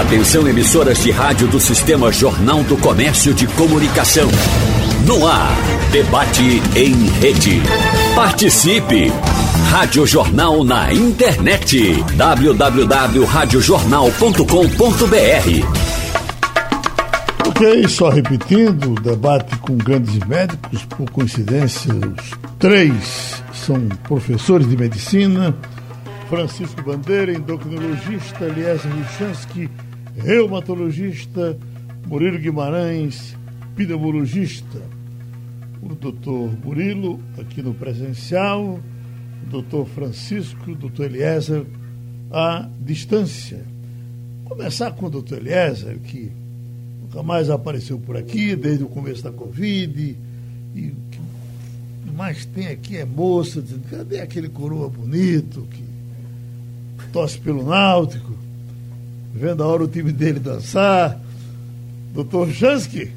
Atenção emissoras de rádio do Sistema Jornal do Comércio de Comunicação. No ar, debate em rede. Participe! Rádio Jornal na internet. www.radiojornal.com.br Ok, só repetindo, debate com grandes médicos, por coincidência, os três são professores de medicina, Francisco Bandeira, endocrinologista, Eliezer Ruchansky, reumatologista, Murilo Guimarães, pneumologista. O doutor Murilo, aqui no presencial, o doutor Francisco, o doutor Eliezer, à distância. Começar com o doutor Eliezer, que nunca mais apareceu por aqui desde o começo da Covid, e o que mais tem aqui é moça, dizendo, cadê aquele coroa bonito que torce pelo Náutico, vendo a hora o time dele dançar. Doutor Chansky,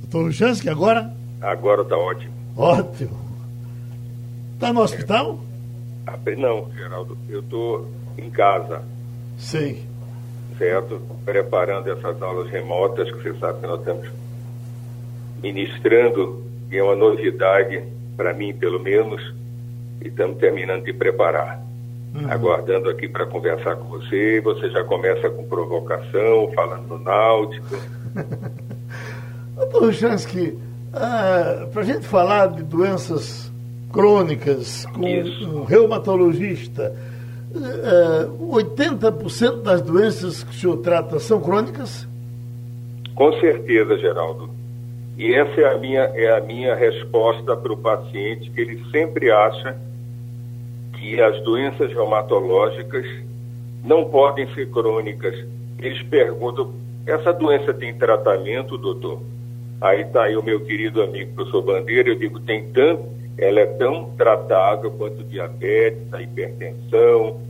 doutor Chansky, agora? Agora está ótimo. Ótimo. Está no hospital? É. Não, Geraldo, eu estou em casa. Sei. Certo? Preparando essas aulas remotas, que você sabe que nós estamos ministrando, e é uma novidade, para mim pelo menos, e estamos terminando de preparar uhum. aguardando aqui para conversar com você. Você já começa com provocação, falando do Náutico. Doutor Chansky, ah, para a gente falar de doenças crônicas com Isso. um reumatologista, ah, 80% das doenças que o senhor trata são crônicas? Com certeza, Geraldo. E essa é a minha, é a minha resposta para o paciente, que ele sempre acha que as doenças reumatológicas não podem ser crônicas. Eles perguntam: essa doença tem tratamento, doutor? Aí está aí o meu querido amigo professor Bandeira, eu digo: tem tanto, ela é tão tratável quanto diabetes, a hipertensão,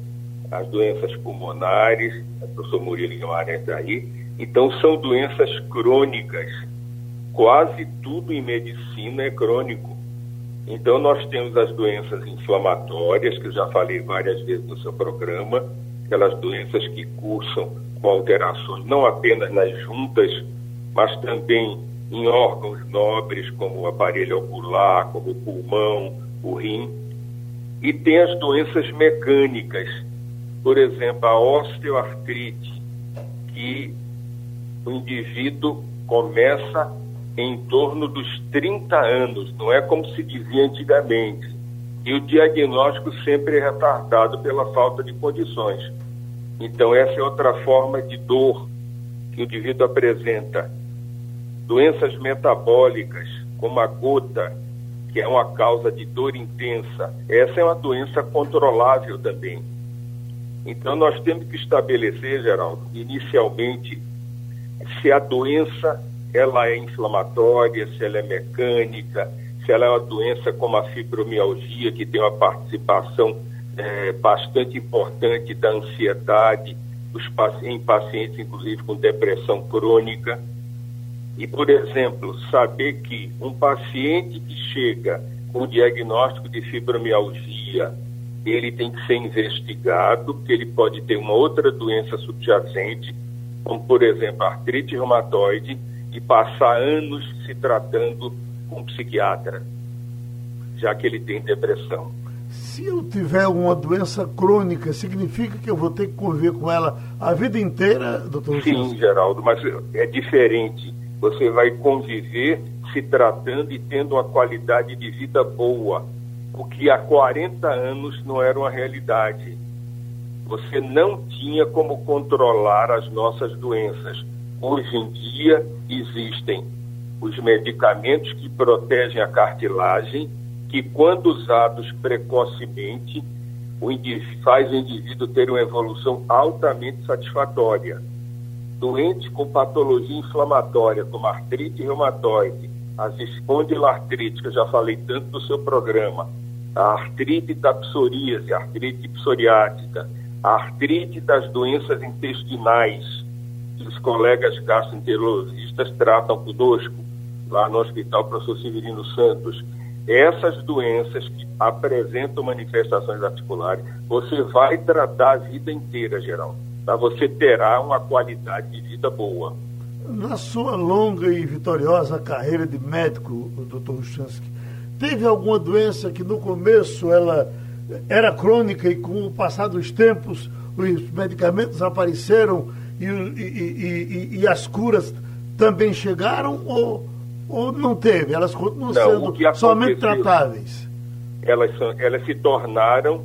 as doenças pulmonares, o professor Murilo Guimarães está aí. Então, são doenças crônicas. Quase tudo em medicina é crônico. Então, nós temos as doenças inflamatórias, que eu já falei várias vezes no seu programa, aquelas doenças que cursam com alterações não apenas nas juntas, mas também em órgãos nobres, como o aparelho ocular, como o pulmão, o rim. E tem as doenças mecânicas, por exemplo, a osteoartrite, que o indivíduo começa em torno dos 30 anos, não é como se dizia antigamente. E o diagnóstico sempre é retardado pela falta de condições. Então, essa é outra forma de dor que o indivíduo apresenta. Doenças metabólicas, como a gota, que é uma causa de dor intensa, essa é uma doença controlável também. Então, nós temos que estabelecer, Geraldo, inicialmente, se a doença ela é inflamatória, se ela é mecânica, se ela é uma doença como a fibromialgia, que tem uma participação é, bastante importante da ansiedade dos, em pacientes, inclusive com depressão crônica. E, por exemplo, saber que um paciente que chega com o diagnóstico de fibromialgia, ele tem que ser investigado, porque ele pode ter uma outra doença subjacente, como, por exemplo, artrite reumatoide, e passar anos se tratando com um psiquiatra, já que ele tem depressão. Se eu tiver uma doença crônica, significa que eu vou ter que conviver com ela a vida inteira, doutor? Sim, Geraldo, mas é diferente. Você vai conviver se tratando e tendo uma qualidade de vida boa, o que há 40 anos não era uma realidade. Você não tinha como controlar as nossas doenças. Hoje em dia existem os medicamentos que protegem a cartilagem, que quando usados precocemente, o faz o indivíduo ter uma evolução altamente satisfatória. Doentes com patologia inflamatória, como artrite reumatoide, as espondilartrite, que eu já falei tanto no seu programa, a artrite da psoríase, a artrite psoriática, a artrite das doenças intestinais, os colegas gastroenterologistas tratam conosco, lá no Hospital Professor Severino Santos. Essas doenças que apresentam manifestações articulares, você vai tratar a vida inteira, geral. tá? você terá uma qualidade de vida boa. Na sua longa e vitoriosa carreira de médico, doutor Ruchansky, teve alguma doença que no começo ela era crônica e com o passar dos tempos os medicamentos apareceram e, e, e, e as curas também chegaram ou, ou não teve? Elas continuam não, sendo somente tratáveis? Elas, são, elas se tornaram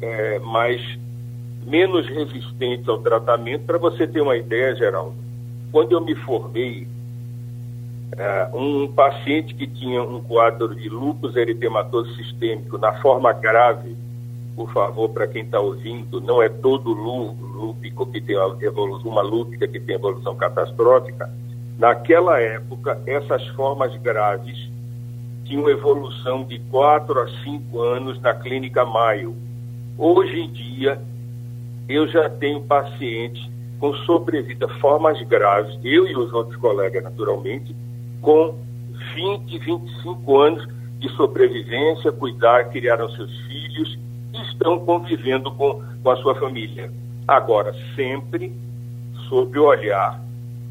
é, mais menos resistentes ao tratamento. Para você ter uma ideia, Geraldo, quando eu me formei, é, um paciente que tinha um quadro de lúpus eritematoso sistêmico na forma grave, por favor, para quem está ouvindo, não é todo lúpico que tem evolução, uma lúpica que tem evolução catastrófica. Naquela época, essas formas graves tinham evolução de 4 a 5 anos na clínica Maio. Hoje em dia, eu já tenho pacientes com sobrevida formas graves, eu e os outros colegas, naturalmente, com 20, 25 anos de sobrevivência, cuidar, criaram seus filhos estão convivendo com, com a sua família. Agora, sempre sob o olhar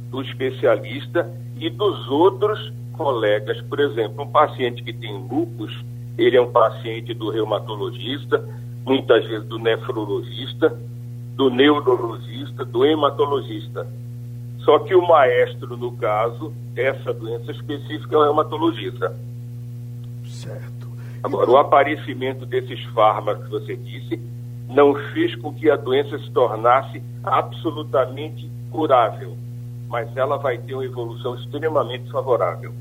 do especialista e dos outros colegas. Por exemplo, um paciente que tem lupus, ele é um paciente do reumatologista, muitas vezes do nefrologista, do neurologista, do hematologista. Só que o maestro, no caso, essa doença específica é o reumatologista. Certo. Agora, o aparecimento desses fármacos que você disse não fez com que a doença se tornasse absolutamente curável, mas ela vai ter uma evolução extremamente favorável.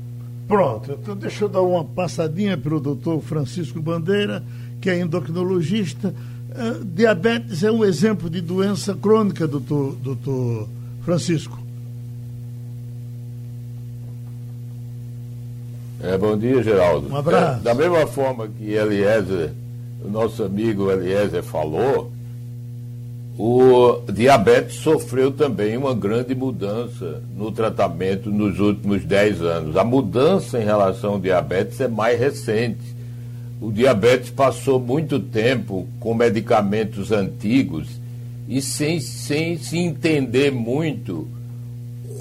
Pronto, então deixa eu dar uma passadinha para o doutor Francisco Bandeira, que é endocrinologista. Uh, diabetes é um exemplo de doença crônica, doutor, doutor Francisco. É, bom dia, Geraldo. Um abraço. É, da mesma forma que Eliezer, o nosso amigo Eliezer falou, o diabetes sofreu também uma grande mudança no tratamento nos últimos 10 anos. A mudança em relação ao diabetes é mais recente. O diabetes passou muito tempo com medicamentos antigos e sem, sem se entender muito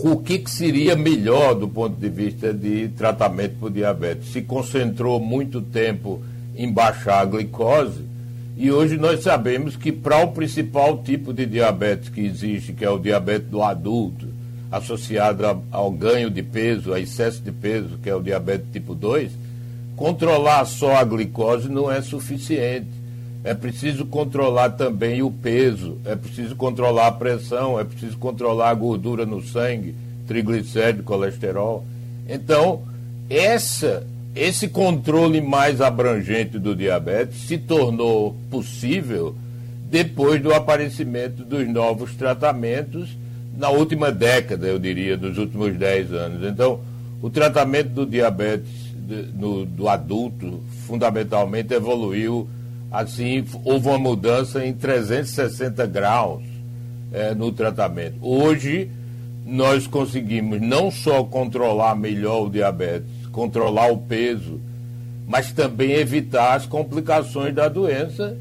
o que, que seria melhor do ponto de vista de tratamento para o diabetes. Se concentrou muito tempo em baixar a glicose e hoje nós sabemos que para o principal tipo de diabetes que existe, que é o diabetes do adulto, associado ao ganho de peso, a excesso de peso, que é o diabetes tipo 2, controlar só a glicose não é suficiente. É preciso controlar também o peso, é preciso controlar a pressão, é preciso controlar a gordura no sangue, triglicérido, colesterol. Então, essa, esse controle mais abrangente do diabetes se tornou possível depois do aparecimento dos novos tratamentos na última década, eu diria, dos últimos 10 anos. Então, o tratamento do diabetes de, no, do adulto, fundamentalmente, evoluiu assim, houve uma mudança em 360 graus é, no tratamento. Hoje, nós conseguimos não só controlar melhor o diabetes, controlar o peso, mas também evitar as complicações da doença.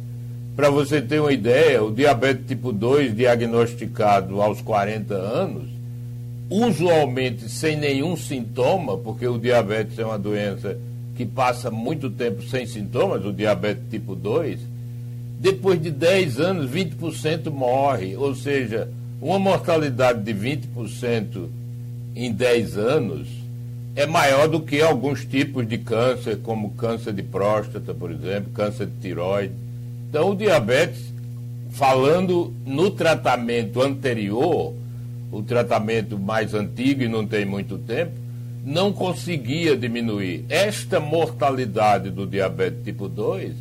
Para você ter uma ideia, o diabetes tipo 2, diagnosticado aos 40 anos, usualmente sem nenhum sintoma, porque o diabetes é uma doença que passa muito tempo sem sintomas, o diabetes tipo 2, depois de 10 anos, 20% morre. Ou seja, uma mortalidade de 20% em 10 anos é maior do que alguns tipos de câncer, como câncer de próstata, por exemplo, câncer de tiroide. Então, o diabetes, falando no tratamento anterior, o tratamento mais antigo e não tem muito tempo, não conseguia diminuir. Esta mortalidade do diabetes tipo 2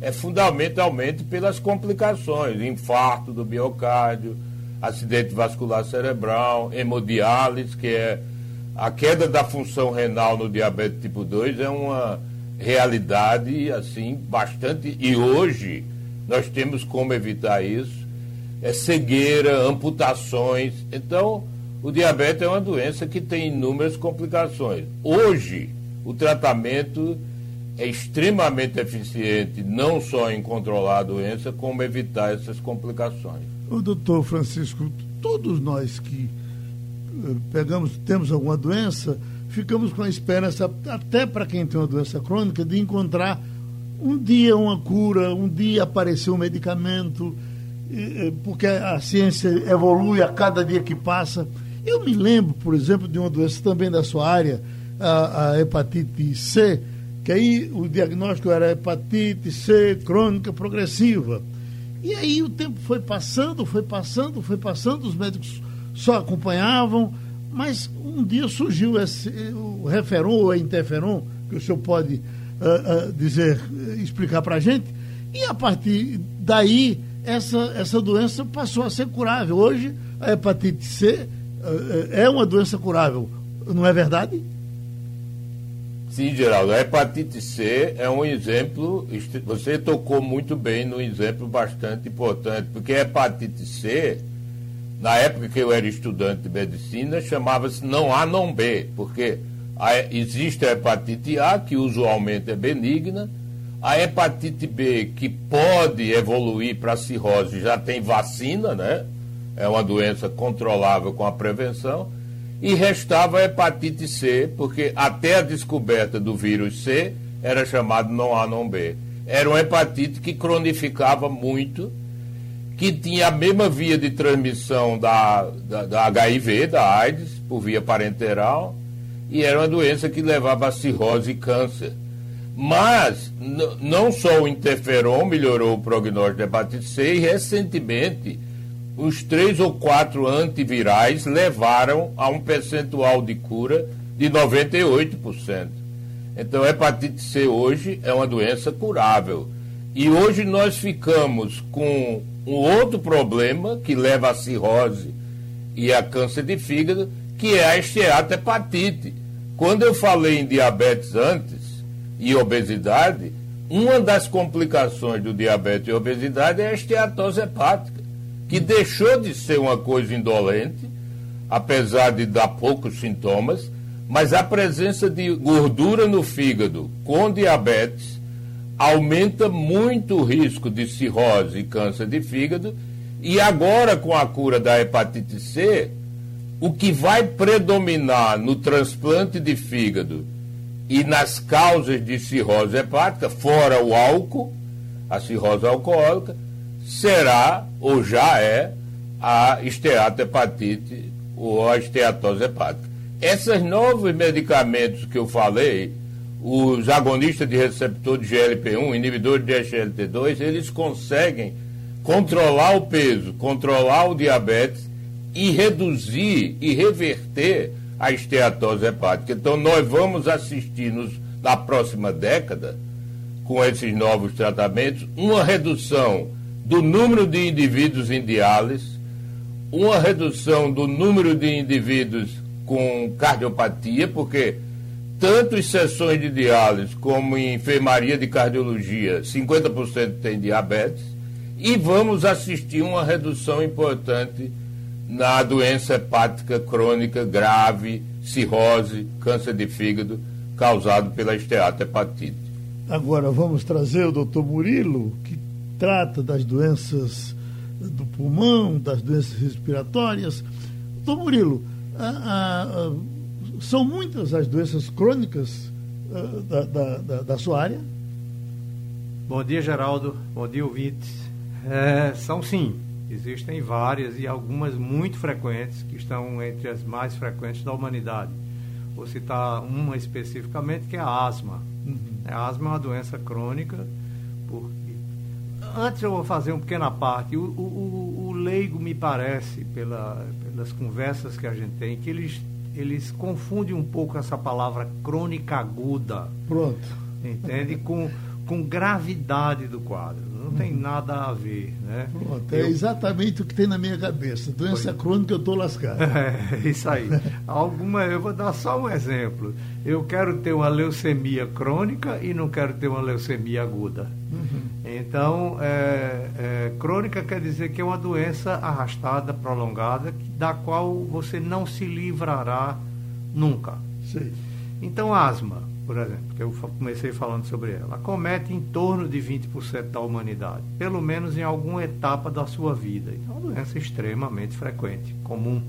é fundamentalmente pelas complicações, infarto do miocárdio, acidente vascular cerebral, hemodiálise, que é a queda da função renal no diabetes tipo 2 é uma realidade assim bastante e hoje nós temos como evitar isso. É cegueira, amputações. Então, o diabetes é uma doença que tem inúmeras complicações. Hoje, o tratamento é extremamente eficiente, não só em controlar a doença, como evitar essas complicações. O doutor Francisco, todos nós que eh, pegamos, temos alguma doença, ficamos com a esperança, até para quem tem uma doença crônica, de encontrar um dia uma cura, um dia aparecer um medicamento, eh, porque a ciência evolui a cada dia que passa. Eu me lembro, por exemplo, de uma doença também da sua área, a, a hepatite C, que aí o diagnóstico era hepatite C crônica progressiva. E aí o tempo foi passando, foi passando, foi passando, os médicos só acompanhavam, mas um dia surgiu esse, o referon ou interferon, que o senhor pode uh, uh, dizer, explicar para a gente, e a partir daí essa, essa doença passou a ser curável. Hoje a hepatite C é uma doença curável, não é verdade? Sim, Geraldo, a hepatite C é um exemplo, você tocou muito bem no exemplo bastante importante, porque a hepatite C, na época que eu era estudante de medicina, chamava-se não A, não B, porque a, existe a hepatite A, que usualmente é benigna, a hepatite B, que pode evoluir para cirrose, já tem vacina, né? É uma doença controlável com a prevenção e restava a hepatite C, porque até a descoberta do vírus C era chamado não A, não B. Era uma hepatite que cronificava muito, que tinha a mesma via de transmissão da, da, da HIV, da AIDS, por via parenteral, e era uma doença que levava a cirrose e câncer. Mas não só o interferon melhorou o prognóstico da hepatite C, e recentemente os três ou quatro antivirais levaram a um percentual de cura de 98%. Então, a hepatite C hoje é uma doença curável. E hoje nós ficamos com um outro problema que leva à cirrose e a câncer de fígado, que é a esteatohepatite. Quando eu falei em diabetes antes e obesidade, uma das complicações do diabetes e obesidade é a esteatose hepática que deixou de ser uma coisa indolente, apesar de dar poucos sintomas, mas a presença de gordura no fígado com diabetes aumenta muito o risco de cirrose e câncer de fígado. E agora, com a cura da hepatite C, o que vai predominar no transplante de fígado e nas causas de cirrose hepática, fora o álcool, a cirrose alcoólica, será ou já é a esteatohepatite ou a esteatose hepática. Esses novos medicamentos que eu falei, os agonistas de receptor de GLP-1, inibidores de SGLT2, eles conseguem controlar o peso, controlar o diabetes e reduzir e reverter a esteatose hepática. Então, nós vamos assistir nos, na próxima década, com esses novos tratamentos, uma redução do número de indivíduos em diálise, uma redução do número de indivíduos com cardiopatia, porque tanto em sessões de diálise como em enfermaria de cardiologia, 50% tem diabetes, e vamos assistir uma redução importante na doença hepática crônica grave, cirrose, câncer de fígado, causado pela esteatohepatite. Agora vamos trazer o doutor Murilo, que trata das doenças do pulmão, das doenças respiratórias. Doutor Murilo, são muitas as doenças crônicas da, da, da, da, sua área? Bom dia, Geraldo. Bom dia, ouvintes. É, são sim, existem várias e algumas muito frequentes, que estão entre as mais frequentes da humanidade. Vou citar uma especificamente, que é a asma. Uhum. A asma é uma doença crônica antes eu vou fazer uma pequena parte. O, o, o leigo me parece, pela, pelas conversas que a gente tem, que eles, eles confundem um pouco essa palavra crônica aguda. Pronto. Entende? Com, com gravidade do quadro. Não tem uhum. nada a ver, né? Pronto, é eu... exatamente o que tem na minha cabeça. Doença Foi. crônica, eu estou lascado. É, isso aí. Alguma, eu vou dar só um exemplo. Eu quero ter uma leucemia crônica e não quero ter uma leucemia aguda. Uhum. Então, é, é, crônica quer dizer que é uma doença arrastada, prolongada, da qual você não se livrará nunca. Sim. Então, asma. por exemplo, que eu comecei falando sobre ela, acomete em torno de 20% da humanidade, pelo menos em alguma etapa da sua vida. Então, é uma doença extremamente frequente, comum.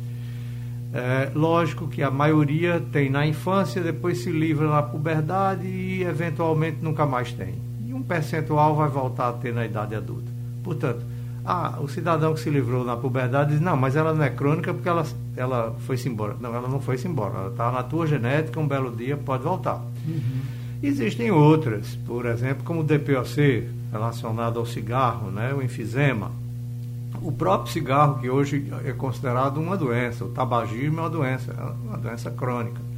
É, lógico que a maioria tem na infância, depois se livra na puberdade e eventualmente nunca mais tem. Percentual vai voltar a ter na idade adulta. Portanto, ah, o cidadão que se livrou na puberdade diz, não, mas ela não é crônica porque ela, ela foi-se embora. Não, ela não foi-se embora. Ela está na tua genética, um belo dia pode voltar. Uhum. Existem outras, por exemplo, como o DPOC, relacionado ao cigarro, né, o enfisema. O próprio cigarro, que hoje é considerado uma doença, o tabagismo é uma doença, é uma doença crônica.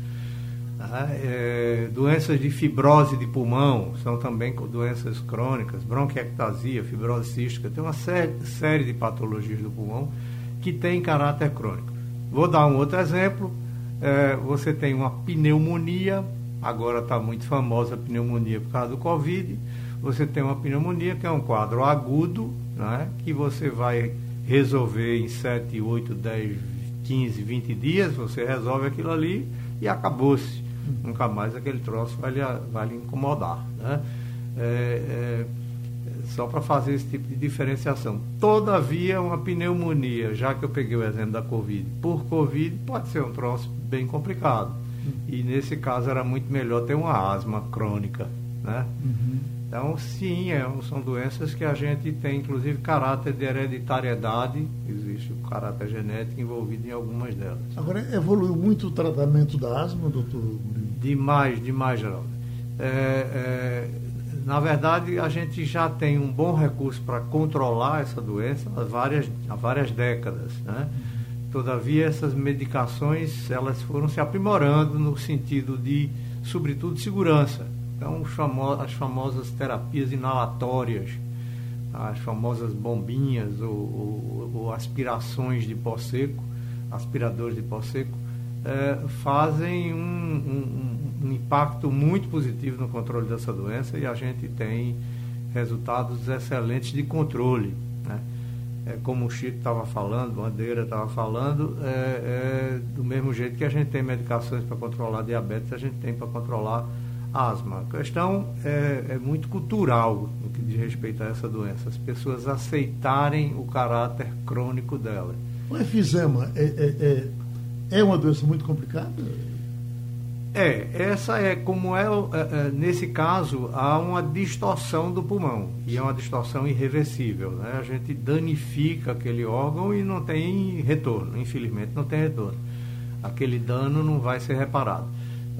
Né? É, doenças de fibrose de pulmão são também doenças crônicas, bronquiectasia, fibrose cística, tem uma série, série de patologias do pulmão que tem caráter crônico. Vou dar um outro exemplo. É, você tem uma pneumonia, agora está muito famosa a pneumonia por causa do Covid. Você tem uma pneumonia que é um quadro agudo, né, que você vai resolver em 7, 8, 10, 15, 20 dias, você resolve aquilo ali e acabou-se nunca mais aquele troço vai lhe, vai lhe incomodar. Né? É, é, só para fazer esse tipo de diferenciação. Todavia, uma pneumonia, já que eu peguei o exemplo da Covid, por Covid pode ser um troço bem complicado. E nesse caso era muito melhor ter uma asma crônica. Né? Uhum. Então, sim, é, são doenças que a gente tem, inclusive, caráter de hereditariedade, existe o caráter genético envolvido em algumas delas. Agora, evoluiu muito o tratamento da asma, doutor? Demais, demais, Geraldo. É, é, na verdade, a gente já tem um bom recurso para controlar essa doença há várias, há várias décadas. Né? Todavia, essas medicações elas foram se aprimorando no sentido de, sobretudo, segurança então, as famosas terapias inalatórias, as famosas bombinhas ou, ou, ou aspirações de pó seco, aspiradores de pó seco, é, fazem um, um, um, impacto muito positivo no controle dessa doença e a gente tem resultados excelentes de controle. Né? É, como o Chico estava falando, Bandeira estava falando, é, é, do mesmo jeito que a gente tem medicações para controlar diabetes, a gente tem para controlar asma. A questão é, é, muito cultural no que diz respeito a essa doença. As pessoas aceitarem o caráter crônico dela. O efizema é, é, é, é uma doença muito complicada? É, essa é como é, é, é, nesse caso, há uma distorção do pulmão, e é uma distorção irreversível. Né? A gente danifica aquele órgão e não tem retorno, infelizmente não tem retorno. Aquele dano não vai ser reparado.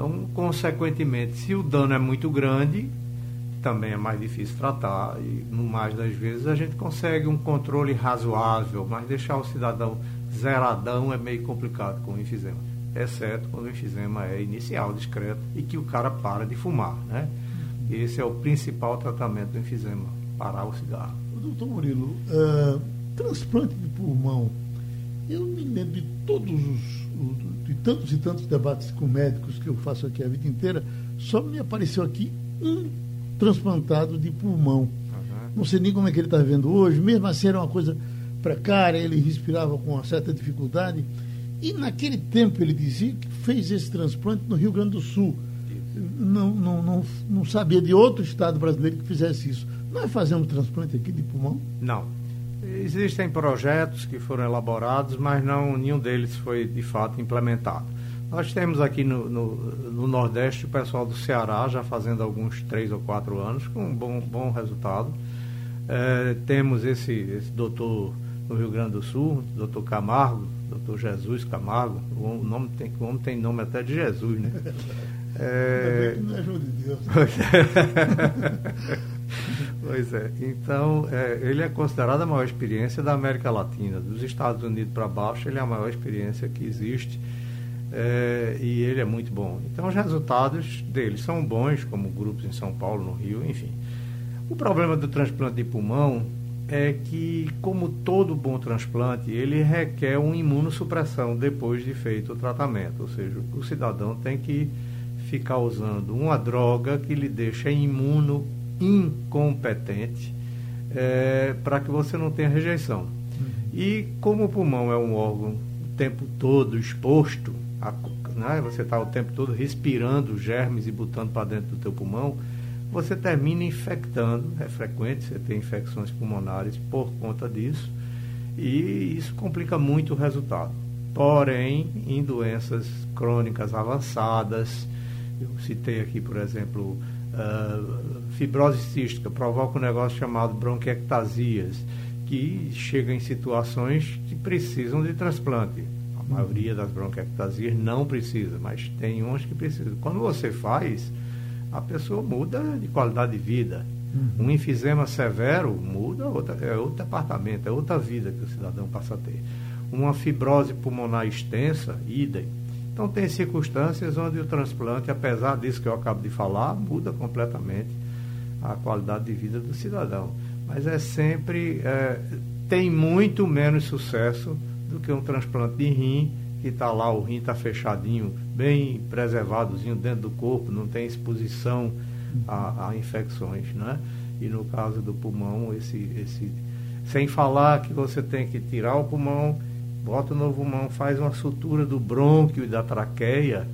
Então, consequentemente, se o dano é muito grande, também é mais difícil tratar e, no mais das vezes, a gente consegue um controle razoável, mas deixar o cidadão zeradão é meio complicado com o enfisema, exceto quando o enfisema é inicial, discreto e que o cara para de fumar, né? Esse é o principal tratamento do enfisema, parar o cigarro. Doutor Murilo, uh, transplante de pulmão, eu me lembro de todos os de tantos e tantos debates com médicos que eu faço aqui a vida inteira, só me apareceu aqui um transplantado de pulmão. Uhum. Não sei nem como é que ele está vendo hoje, mesmo assim era uma coisa precária, ele respirava com uma certa dificuldade. E naquele tempo ele dizia que fez esse transplante no Rio Grande do Sul. Não, não, não, não sabia de outro estado brasileiro que fizesse isso. Nós fazemos transplante aqui de pulmão? Não. Existem projetos que foram elaborados, mas não nenhum deles foi de fato implementado. Nós temos aqui no, no, no, Nordeste o pessoal do Ceará já fazendo alguns três ou quatro anos com um bom, bom resultado. É, temos esse, esse doutor no Rio Grande do Sul, doutor Camargo, doutor Jesus Camargo, o, nome tem, o homem tem nome até de Jesus, né? É... Ainda bem que não é de Deus. Pois é. Então, é, ele é considerado a maior experiência da América Latina. Dos Estados Unidos para baixo, ele é a maior experiência que existe. É, e ele é muito bom. Então, os resultados dele são bons, como grupos em São Paulo, no Rio, enfim. O problema do transplante de pulmão é que, como todo bom transplante, ele requer uma imunossupressão depois de feito o tratamento. Ou seja, o cidadão tem que ficar usando uma droga que lhe deixa imuno incompetente é, para que você não tenha rejeição. Uhum. E como o pulmão é um órgão o tempo todo exposto, a, né, você está o tempo todo respirando germes e botando para dentro do teu pulmão, você termina infectando, é frequente você ter infecções pulmonares por conta disso, e isso complica muito o resultado. Porém, em doenças crônicas avançadas, eu citei aqui, por exemplo, uh, fibrose cística, provoca um negócio chamado bronquiectasias, que chega em situações que precisam de transplante. A maioria das bronquiectasias não precisa, mas tem uns que precisam. Quando você faz, a pessoa muda de qualidade de vida. Uhum. Um enfisema severo muda, outra, é outro departamento, é outra vida que o cidadão passa a ter. Uma fibrose pulmonar extensa, idem. Então tem circunstâncias onde o transplante, apesar disso que eu acabo de falar, muda completamente a qualidade de vida do cidadão mas é sempre é, tem muito menos sucesso do que um transplante de rim que está lá, o rim está fechadinho, bem preservadozinho dentro do corpo, não tem exposição a, a, infecções, né? E no caso do pulmão, esse, esse, sem falar que você tem que tirar o pulmão, bota no pulmão, faz uma sutura do brônquio e da traqueia,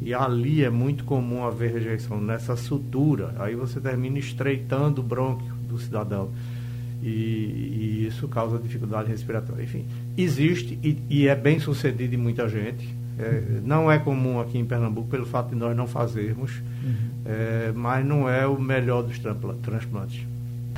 e ali é muito comum haver rejeição nessa sutura. Aí você termina estreitando o brônquio do cidadão. E, e, isso causa dificuldade respiratória. Enfim, existe e, e é bem sucedido em muita gente. É, não é comum aqui em Pernambuco pelo fato de nós não fazermos, uhum. é, mas não é o melhor dos transplantes.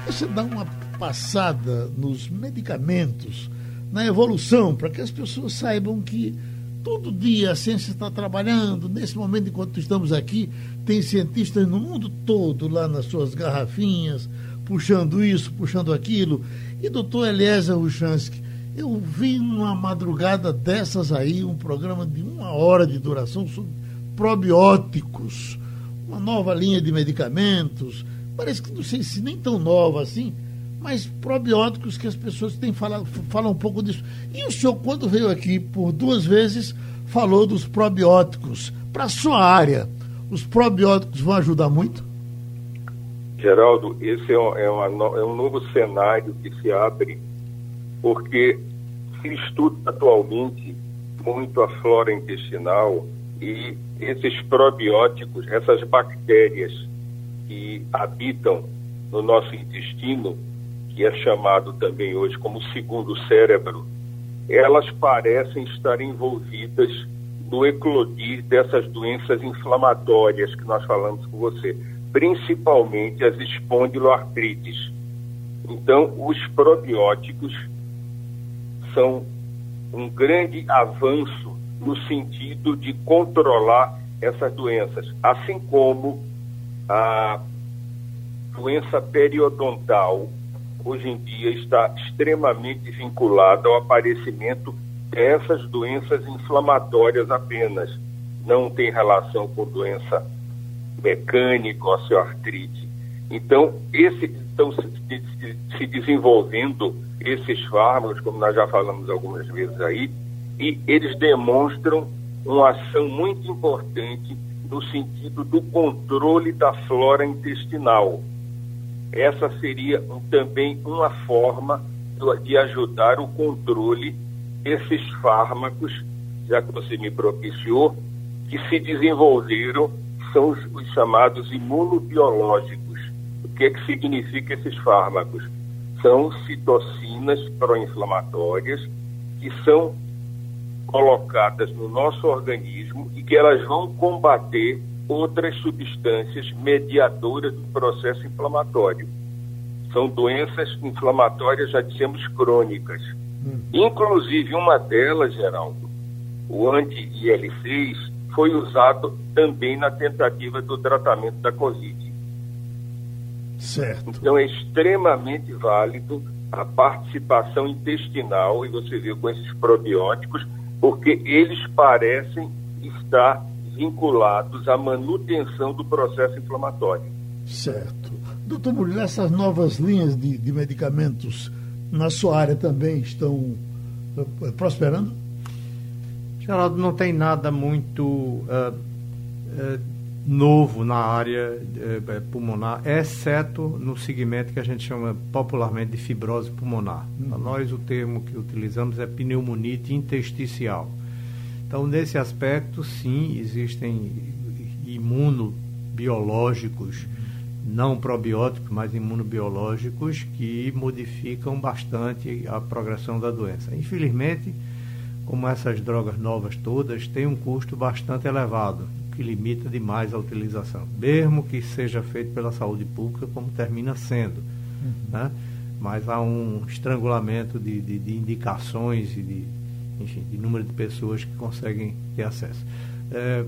Você dá uma passada nos medicamentos, na evolução, para que as pessoas saibam que todo dia a ciência está trabalhando. Nesse momento, enquanto estamos aqui, tem cientistas no mundo todo lá nas suas garrafinhas, puxando isso, puxando aquilo. E doutor Eliezer Ruchansky, eu vi numa madrugada dessas aí um programa de uma hora de duração sobre probióticos, uma nova linha de medicamentos, parece que não sei se nem tão nova assim, mas probióticos que as pessoas têm falado, falam um pouco disso. E o senhor, quando veio aqui por duas vezes, falou dos probióticos. Para a sua área, os probióticos vão ajudar muito? Geraldo, esse é, um, é, uma, é um novo cenário que se abre, porque se estuda atualmente muito a flora intestinal e esses probióticos, essas bactérias que habitam no nosso intestino, que é chamado também hoje como segundo cérebro, elas parecem estar envolvidas no eclodir dessas doenças inflamatórias que nós falamos com você principalmente as espondiloartrites. Então, os probióticos são um grande avanço no sentido de controlar essas doenças, assim como a doença periodontal hoje em dia está extremamente vinculada ao aparecimento dessas doenças inflamatórias apenas, não tem relação com doença mecânico, osteoartrite. Então, esse, estão se desenvolvendo esses fármacos, como nós já falamos algumas vezes aí, e eles demonstram uma ação muito importante no sentido do controle da flora intestinal. Essa seria também uma forma de ajudar o controle desses fármacos, já que você me propiciou, que se desenvolveram são os, os chamados imunobiológicos. O que, é que significa esses fármacos? São citocinas pró-inflamatórias que são colocadas no nosso organismo e que elas vão combater outras substâncias mediadoras do processo inflamatório. São doenças inflamatórias, já dissemos, crônicas. Hum. Inclusive, uma delas, Geraldo, o anti-IL6, foi usado também na tentativa do tratamento da Covid. Certo. Então é extremamente válido a participação intestinal, e você viu com esses probióticos, porque eles parecem estar vinculados à manutenção do processo inflamatório. Certo. Doutor Murilo, essas novas linhas de, de medicamentos na sua área também estão eh, prosperando? Geraldo, não tem nada muito uh, uh, novo na área uh, pulmonar, exceto no segmento que a gente chama popularmente de fibrose pulmonar. Uhum. Para nós, o termo que utilizamos é pneumonite intersticial. Então, nesse aspecto, sim, existem imunobiológicos, não probióticos, mas imunobiológicos, que modificam bastante a progressão da doença. Infelizmente, como essas drogas novas todas, têm um custo bastante elevado, que limita demais a utilização, mesmo que seja feito pela saúde pública, como termina sendo. Uhum. Né? Mas há um estrangulamento de, de, de indicações e de, enfim, de número de pessoas que conseguem ter acesso. É,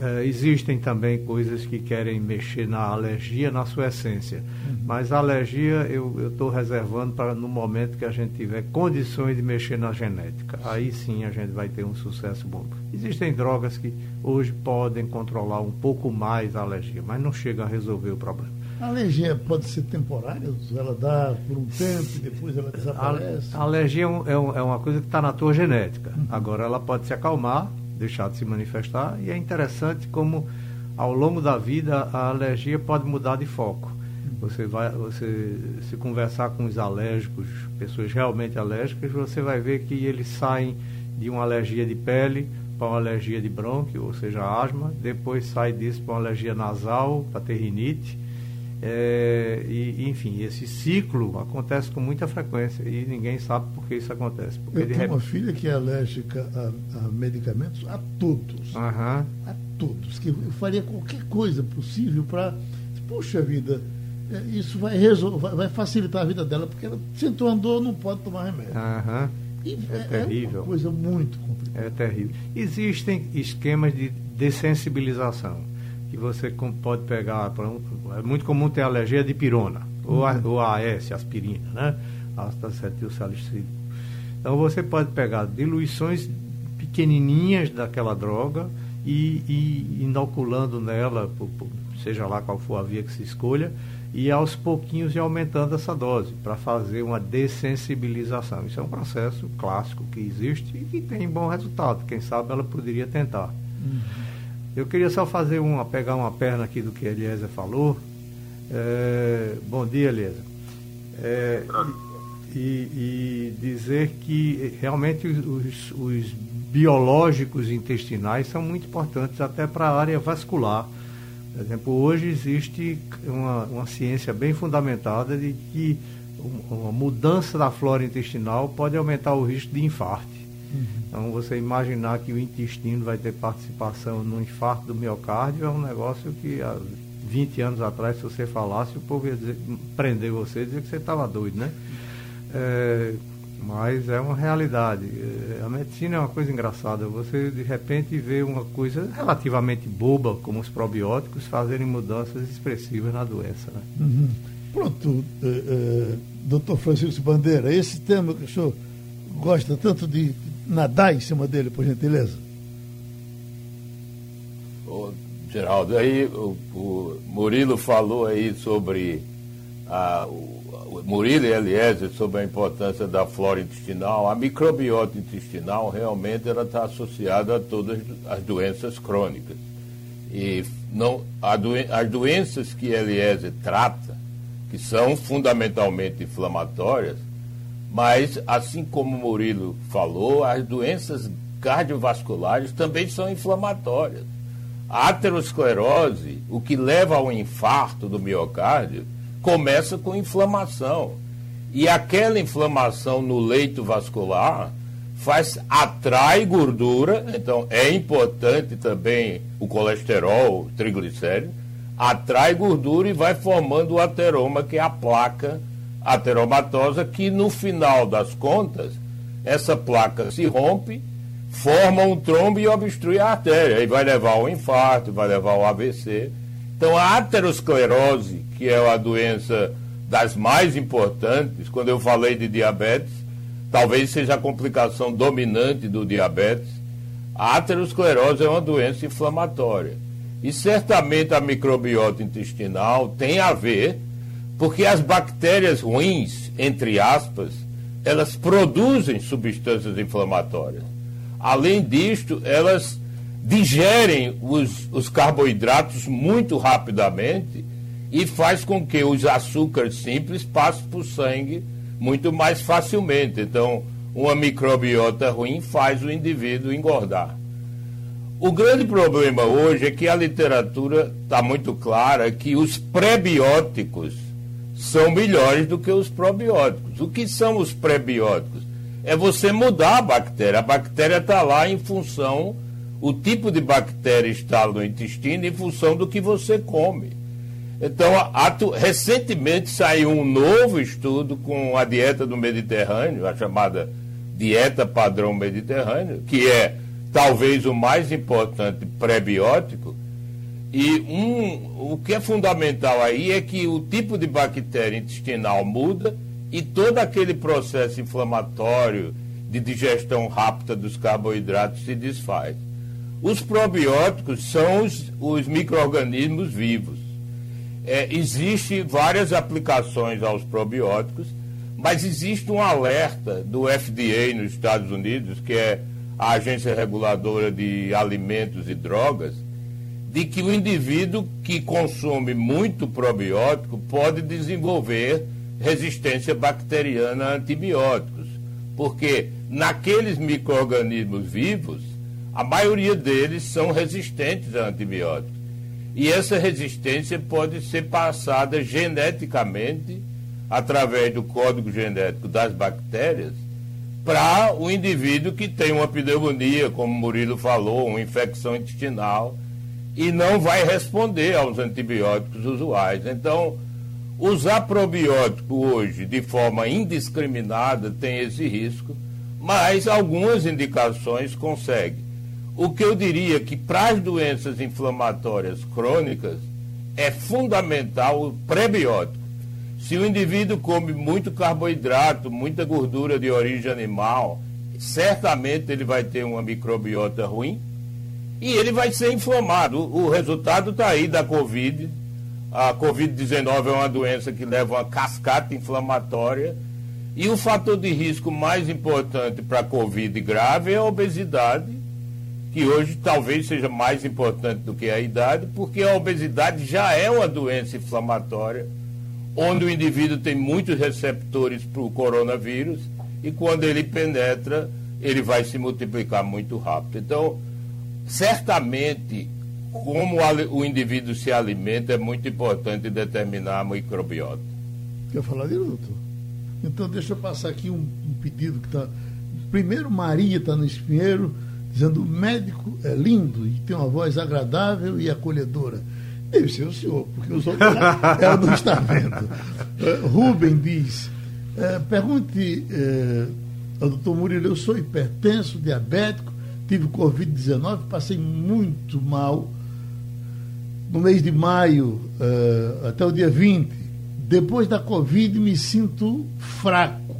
é, existem também coisas que querem mexer na alergia na sua essência, uhum. mas a alergia eu estou reservando para no momento que a gente tiver condições de mexer na genética. Aí sim a gente vai ter um sucesso bom. Existem drogas que hoje podem controlar um pouco mais a alergia, mas não chegam a resolver o problema. A alergia pode ser temporária? Ela dá por um tempo e depois ela desaparece? A, a alergia é, um, é, um, é, uma coisa que está na tua genética. Uhum. Agora, ela pode se acalmar, deixar de se manifestar, e é interessante como, ao longo da vida, a alergia pode mudar de foco. Uhum. Você vai, você se conversar com os alérgicos, pessoas realmente alérgicas, você vai ver que eles saem de uma alergia de pele para uma alergia de brônquio, ou seja, asma, depois sai disso para uma alergia nasal, para ter rinite, é, e, enfim, esse ciclo acontece com muita frequência e ninguém sabe por que isso acontece. Porque Eu tenho rep... uma filha que é alérgica a, a medicamentos, a todos. Uhum. A todos. Que eu faria qualquer coisa possível para. Puxa vida, é, isso vai, resol... vai facilitar a vida dela, porque ela sentou, andou, não pode tomar remédio. Uhum. E é, é terrível. É uma coisa muito complicada. É terrível. Existem esquemas de dessensibilização que você pode pegar, é muito comum ter alergia de pirona, uhum. ou, a, ou AS, aspirina, né? Ácido acetil salicílico. Então você pode pegar diluições pequenininhas daquela droga e, e inoculando nela, por, por, seja lá qual for a via que se escolha, e aos pouquinhos ir aumentando essa dose para fazer uma dessensibilização. Isso é um processo clássico que existe e que tem bom resultado. Quem sabe ela poderia tentar. Uhum. Eu queria só fazer uma, pegar uma perna aqui do que a Eliezer falou. É, bom dia, Eliezer. É, e, e, dizer que realmente os, os, biológicos intestinais são muito importantes até para a área vascular. Por exemplo, hoje existe uma, uma ciência bem fundamentada de que uma mudança da flora intestinal pode aumentar o risco de infarto. Uhum. Então, você imaginar que o intestino vai ter participação no infarto do miocárdio é um negócio que há 20 anos atrás, se você falasse, o povo ia dizer, prender você e dizer que você estava doido, né? É, mas é uma realidade. É, a medicina é uma coisa engraçada. Você, de repente, vê uma coisa relativamente boba, como os probióticos, fazerem mudanças expressivas na doença. Né? Uhum. Pronto, é, é, doutor Francisco Bandeira, esse tema que o senhor gosta tanto de nadar em cima dele, por gentileza? Ô, Geraldo, aí o, o, Murilo falou aí sobre a, o, Murilo e Eliezer sobre a importância da flora intestinal. A microbiota intestinal realmente ela está associada a todas as doenças crônicas. E não, doen as doenças que Eliezer trata, que são fundamentalmente inflamatórias, mas, assim como o Murilo falou, as doenças cardiovasculares também são inflamatórias. A aterosclerose, o que leva ao infarto do miocárdio, começa com inflamação. E aquela inflamação no leito vascular faz atrai gordura, então é importante também o colesterol, o atrai gordura e vai formando o ateroma, que é a placa ateromatosa que no final das contas essa placa se rompe, forma um trombo e obstrui a artéria. Aí vai levar ao infarto, vai levar ao AVC. Então a aterosclerose, que é a doença das mais importantes, quando eu falei de diabetes, talvez seja a complicação dominante do diabetes. A aterosclerose é uma doença inflamatória. E certamente a microbiota intestinal tem a ver porque as bactérias ruins, entre aspas, elas produzem substâncias inflamatórias. Além disto, elas digerem os, os carboidratos muito rapidamente e faz com que os açúcares simples passem para o sangue muito mais facilmente. Então, uma microbiota ruim faz o indivíduo engordar. O grande problema hoje é que a literatura está muito clara que os prebióticos são melhores do que os probióticos. O que são os prebióticos? É você mudar a bactéria. A bactéria está lá em função, o tipo de bactéria está no intestino em função do que você come. Então, recentemente saiu um novo estudo com a dieta do Mediterrâneo, a chamada dieta padrão mediterrâneo, que é talvez o mais importante prebiótico. E um, o que é fundamental aí é que o tipo de bactéria intestinal muda e todo aquele processo inflamatório de digestão rápida dos carboidratos se desfaz. Os probióticos são os, os micro-organismos vivos. É, Existem várias aplicações aos probióticos, mas existe um alerta do FDA nos Estados Unidos, que é a Agência Reguladora de Alimentos e Drogas, de que o indivíduo que consome muito probiótico pode desenvolver resistência bacteriana a antibióticos, porque naqueles micro-organismos vivos, a maioria deles são resistentes a antibióticos. E essa resistência pode ser passada geneticamente através do código genético das bactérias para o indivíduo que tem uma pneumonia, como o Murilo falou, uma infecção intestinal, e não vai responder aos antibióticos usuais. Então, usar probiótico hoje de forma indiscriminada tem esse risco, mas algumas indicações conseguem. O que eu diria que para as doenças inflamatórias crônicas é fundamental o prebiótico. Se o indivíduo come muito carboidrato, muita gordura de origem animal, certamente ele vai ter uma microbiota ruim e ele vai ser inflamado. O, o resultado está aí da Covid. A Covid-19 é uma doença que leva uma cascata inflamatória. E o fator de risco mais importante para a Covid grave é a obesidade, que hoje talvez seja mais importante do que a idade, porque a obesidade já é uma doença inflamatória onde o indivíduo tem muitos receptores para o coronavírus e quando ele penetra, ele vai se multiplicar muito rápido. Então, certamente, como o indivíduo se alimenta, é muito importante determinar a microbiota. Quer falar disso, doutor? Então, deixa eu passar aqui um, um pedido que está. Primeiro, Maria está no espinheiro, dizendo: o médico é lindo e tem uma voz agradável e acolhedora Deve ser o senhor, porque os outros ela não está vendo. Uh, Rubem diz: uh, pergunte uh, ao doutor Murilo, eu sou hipertenso, diabético, tive Covid-19, passei muito mal no mês de maio até o dia 20. Depois da Covid me sinto fraco,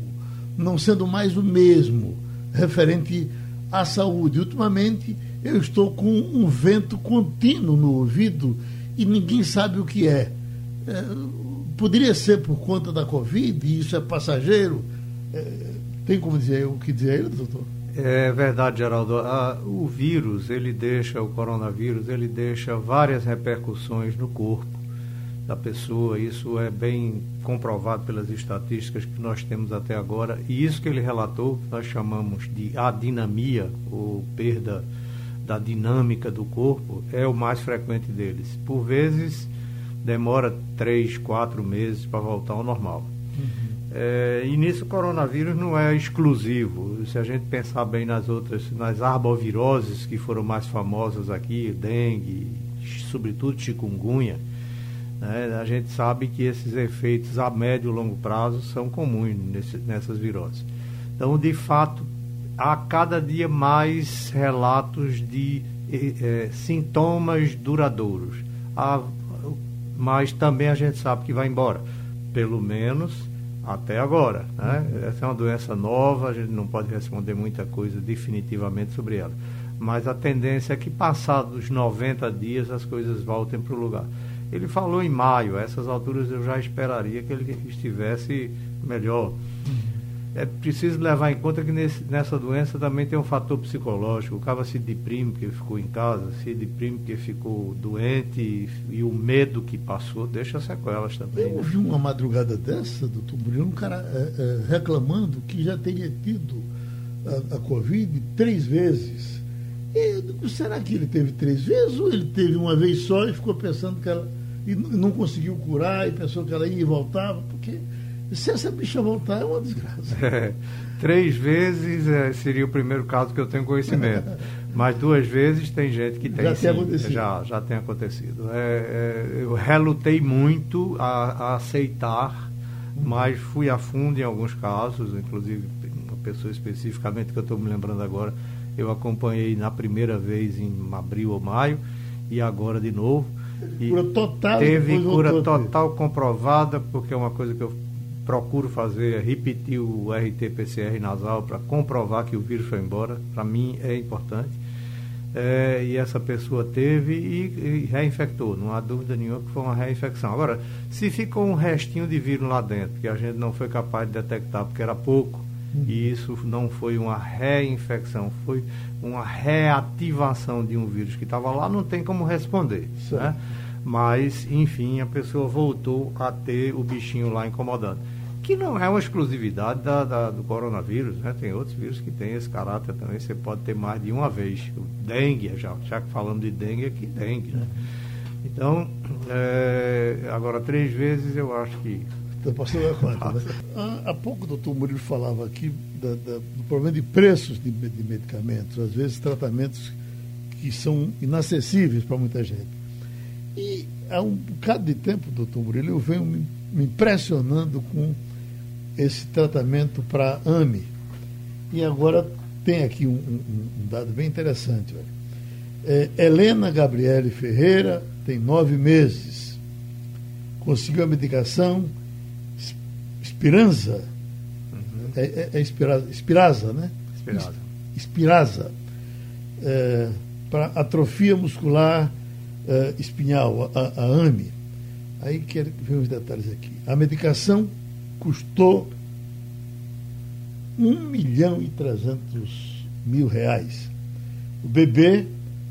não sendo mais o mesmo, referente à saúde. Ultimamente eu estou com um vento contínuo no ouvido e ninguém sabe o que é. é poderia ser por conta da Covid, e isso é passageiro. É, tem como dizer o que dizer, doutor? É verdade, Geraldo. O vírus, ele deixa, o coronavírus, ele deixa várias repercussões no corpo da pessoa. Isso é bem comprovado pelas estatísticas que nós temos até agora. E isso que ele relatou, nós chamamos de adinamia, ou perda da dinâmica do corpo é o mais frequente deles. Por vezes demora três, quatro meses para voltar ao normal. Uhum. É, e nisso o coronavírus não é exclusivo. Se a gente pensar bem nas outras, nas arboviroses que foram mais famosas aqui, dengue, sobretudo chikungunya, né, a gente sabe que esses efeitos a médio e longo prazo são comuns nesse, nessas viroses. Então, de fato, há cada dia mais relatos de eh, sintomas duradouros. Há, mas também a gente sabe que vai embora, pelo menos até agora. Né? Essa é uma doença nova, a gente não pode responder muita coisa definitivamente sobre ela. Mas a tendência é que, passados 90 dias, as coisas voltem para o lugar. Ele falou em maio, a essas alturas eu já esperaria que ele estivesse melhor é preciso levar em conta que nesse, nessa doença também tem um fator psicológico. O cara se deprime porque ficou em casa, se deprime porque ficou doente e, e o medo que passou deixa sequelas também. Eu ouvi né? uma madrugada dessa, doutor Murilo, um cara é, é, reclamando que já teria tido a, a Covid três vezes E, será que ele teve três vezes ou ele teve uma vez só e ficou pensando que ela. e não conseguiu curar e pensou que ela ia e voltava? Se essa bicha voltar é uma desgraça. É, três vezes é, seria o primeiro caso que eu tenho conhecimento. Mas duas vezes tem gente que tem. Já sim, tem acontecido. Já, já tem acontecido. É, é, eu relutei muito a, a aceitar, mas fui a fundo em alguns casos, inclusive uma pessoa especificamente que eu estou me lembrando agora, eu acompanhei na primeira vez em abril ou maio, e agora de novo. E cura total. Teve cura total comprovada, porque é uma coisa que eu procuro fazer, é repetir o RT-PCR nasal para comprovar que o vírus foi embora. Para mim é importante é, e essa pessoa teve e, e, reinfectou. Não há dúvida nenhuma que foi uma reinfecção. Agora, se ficou um restinho de vírus lá dentro, que a gente não foi capaz de detectar porque era pouco, uhum. e isso não foi uma reinfecção, foi uma reativação de um vírus que estava lá, não tem como responder. Né? Mas, enfim, a pessoa voltou a ter o bichinho lá incomodando que não é uma exclusividade da, da, do coronavírus, né? Tem outros vírus que têm esse caráter também, você pode ter mais de uma vez. O dengue, já, já que falando de dengue, aqui dengue, né? Então, é, agora três vezes eu acho que. Então, passou a conta, né? há, há pouco o doutor Murilo falava aqui da, do problema de preços de, de medicamentos, às vezes tratamentos que são inacessíveis para muita gente. E há um bocado de tempo, doutor Murilo, eu venho me, me impressionando com esse tratamento para AME. E agora tem aqui um, um, um dado bem interessante. É, Helena Gabriele Ferreira tem nove meses. Conseguiu a medicação Espiranza. Uhum. É, é, é Espiraza, Espiraza, né? Espiraza. Espiraza. É, para atrofia muscular é, espinhal, a, a AME. Aí quero ver os detalhes aqui. A medicação custou 1 milhão e 300 mil reais. O bebê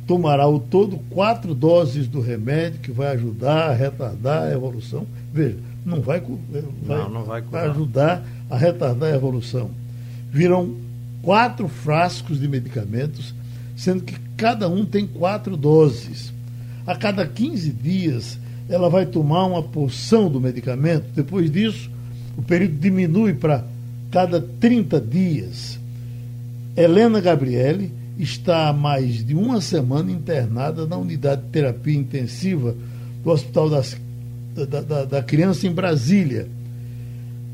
tomará ao todo quatro doses do remédio que vai ajudar a retardar a evolução. Veja, não vai, vai, não, não vai, vai ajudar a retardar a evolução. Virão quatro frascos de medicamentos, sendo que cada um tem quatro doses. A cada 15 dias, ela vai tomar uma porção do medicamento. Depois disso, o período diminui para cada 30 dias. Helena Gabriele está há mais de uma semana internada na unidade de terapia intensiva do Hospital das, da, da, da Criança em Brasília.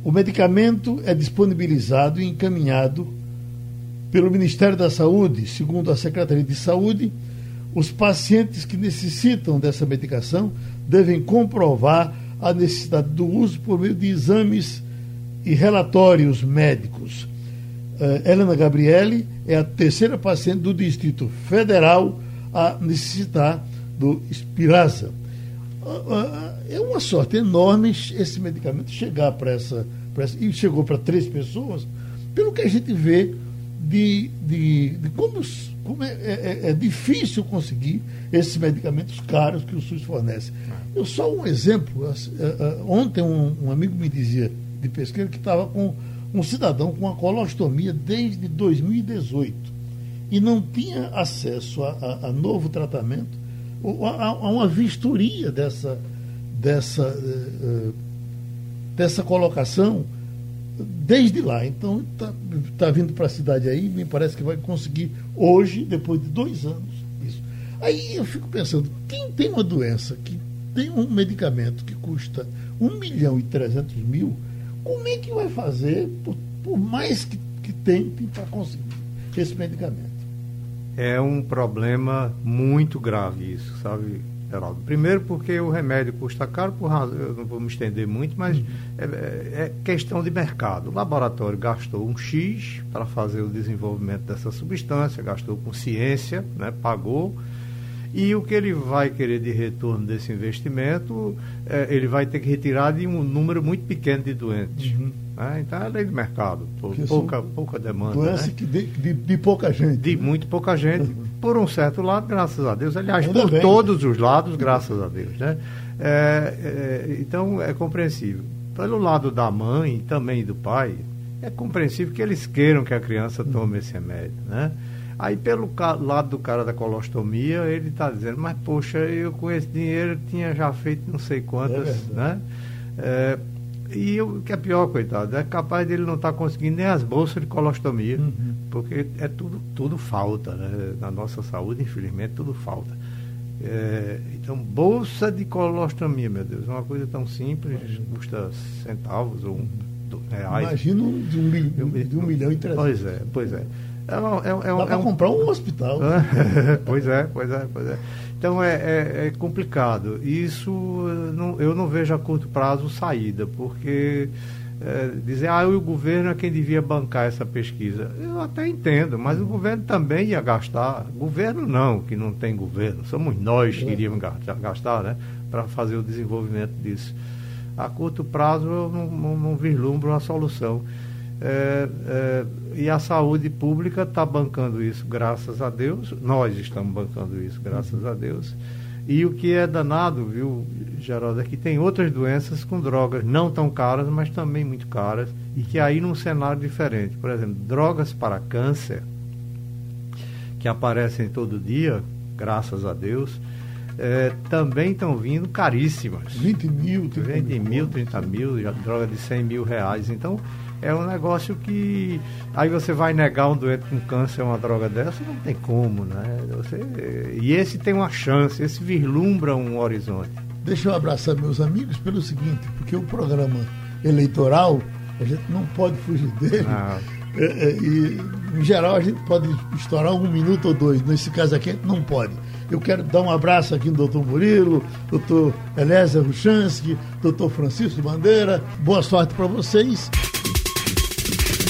O medicamento é disponibilizado e encaminhado pelo Ministério da Saúde, segundo a Secretaria de Saúde. Os pacientes que necessitam dessa medicação devem comprovar a necessidade do uso por meio de exames e relatórios médicos. Uh, Helena Gabriele é a terceira paciente do Distrito Federal a necessitar do Spiraza. Uh, uh, é uma sorte enorme esse medicamento chegar para essa, essa, E chegou para três pessoas, pelo que a gente vê de, de, de como, como é, é, é, difícil conseguir esses medicamentos caros que o SUS fornece. Eu só um exemplo. Ontem um, um amigo me dizia de pesqueiro que estava com um cidadão com uma colostomia desde 2018 e não tinha acesso a, a, a novo tratamento, a, a, uma vistoria dessa, dessa, dessa colocação desde lá. Então está tá vindo para a cidade aí, me parece que vai conseguir hoje, depois de dois anos, isso. Aí eu fico pensando, quem tem uma doença que tem um medicamento que custa 1 milhão e 300 mil, como é que vai fazer, por, por mais que, que tente, para conseguir esse medicamento? É um problema muito grave isso, sabe, Geraldo? Primeiro porque o remédio custa caro, por razão, eu não vou me estender muito, mas uhum. é, é, questão de mercado. O laboratório gastou um X para fazer o desenvolvimento dessa substância, gastou com ciência, né, pagou e o que ele vai querer de retorno desse investimento, é, ele vai ter que retirar de um número muito pequeno de doentes. Uhum. Né? Então é lei do mercado, pouca, pouca demanda. Doença né? de, de, de, pouca gente. De né? muito pouca gente. Por um certo lado, graças a Deus. Aliás, Ainda por bem. todos os lados, graças a Deus. Né? É, é, então é compreensível. Pelo lado da mãe e também do pai, é compreensível que eles queiram que a criança tome esse remédio. Né? Aí, pelo lado do cara da colostomia, ele está dizendo, mas poxa, eu com esse dinheiro tinha já feito não sei quantas, é né? E o que é pior, coitado, é capaz dele não estar tá conseguindo nem as bolsas de colostomia, uhum. porque é tudo, tudo falta, né? Na nossa saúde, infelizmente, tudo falta. É, então, bolsa de colostomia, meu Deus, é uma coisa tão simples, custa centavos ou um, reais. Imagina de um, de um milhão e trezentos. Pois é, pois é. É, é, é, Dá para é comprar um hospital. pois é, pois é, pois é. Então é, é, é complicado. Isso não, eu não vejo a curto prazo saída, porque é, dizer, ah, o governo é quem devia bancar essa pesquisa. Eu até entendo, mas o governo também ia gastar. Governo não, que não tem governo. Somos nós que iríamos gastar, né? Para fazer o desenvolvimento disso. A curto prazo eu não, não, não vislumbro uma solução. É, é, e a saúde pública está bancando isso, graças a Deus. Nós estamos bancando isso, graças a Deus. E o que é danado, viu, Geraldo, é que tem outras doenças com drogas não tão caras, mas também muito caras, e que aí num cenário diferente. Por exemplo, drogas para câncer, que aparecem todo dia, graças a Deus, é, também estão vindo caríssimas. 20 mil, 30 20 mil, mil 30 mil, já, droga de 100 mil reais. Então, é um negócio que. Aí você vai negar um doente com câncer uma droga dessa, não tem como, né? Você, e esse tem uma chance, esse vislumbra um horizonte. Deixa eu abraçar meus amigos pelo seguinte, porque o programa eleitoral, a gente não pode fugir dele. É, é, e, em geral, a gente pode estourar um minuto ou dois. Nesse caso aqui, a gente não pode. Eu quero dar um abraço aqui no doutor Murilo, doutor Elésia Ruchansky, doutor Francisco Bandeira. Boa sorte para vocês.